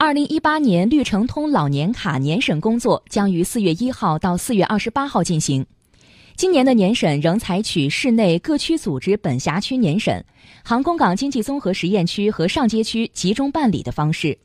二零一八年绿城通老年卡年审工作将于四月一号到四月二十八号进行今年的年审仍采取市内各区组织本辖区年审航空港经济综合实验区和上街区集中办理的方式。